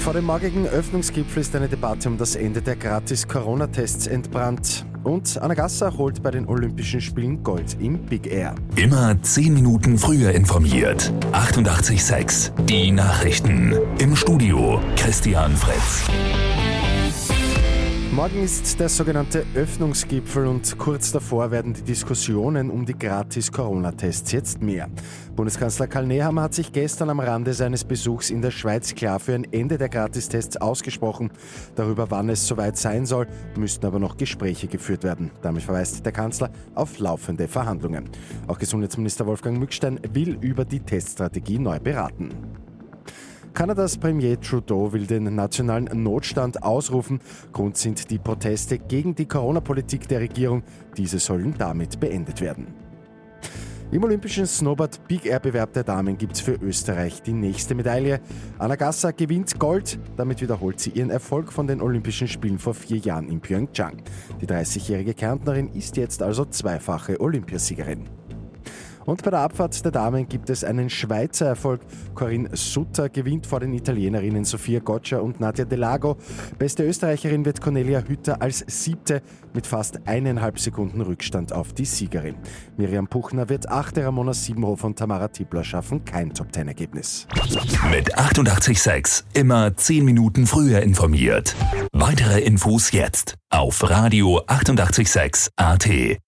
Vor dem morgigen Öffnungsgipfel ist eine Debatte um das Ende der Gratis-Corona-Tests entbrannt. Und Anna Gasser holt bei den Olympischen Spielen Gold im Big Air. Immer 10 Minuten früher informiert. 88,6. Die Nachrichten. Im Studio Christian Fritz. Morgen ist der sogenannte Öffnungsgipfel und kurz davor werden die Diskussionen um die Gratis-Corona-Tests jetzt mehr. Bundeskanzler Karl Nehammer hat sich gestern am Rande seines Besuchs in der Schweiz klar für ein Ende der Gratistests ausgesprochen. Darüber, wann es soweit sein soll, müssten aber noch Gespräche geführt werden. Damit verweist der Kanzler auf laufende Verhandlungen. Auch Gesundheitsminister Wolfgang Mückstein will über die Teststrategie neu beraten. Kanadas Premier Trudeau will den nationalen Notstand ausrufen. Grund sind die Proteste gegen die Corona-Politik der Regierung. Diese sollen damit beendet werden. Im olympischen Snowboard Big Air Bewerb der Damen gibt es für Österreich die nächste Medaille. Anna Gasser gewinnt Gold. Damit wiederholt sie ihren Erfolg von den Olympischen Spielen vor vier Jahren in Pyeongchang. Die 30-jährige Kärntnerin ist jetzt also zweifache Olympiasiegerin. Und bei der Abfahrt der Damen gibt es einen Schweizer Erfolg. Corinne Sutter gewinnt vor den Italienerinnen Sofia Goccia und Nadja Delago. Beste Österreicherin wird Cornelia Hütter als siebte mit fast eineinhalb Sekunden Rückstand auf die Siegerin. Miriam Puchner wird achte, Ramona Siebenhofer und Tamara Tippler schaffen kein Top-10-Ergebnis. Mit 886 immer 10 Minuten früher informiert. Weitere Infos jetzt auf Radio 886 AT.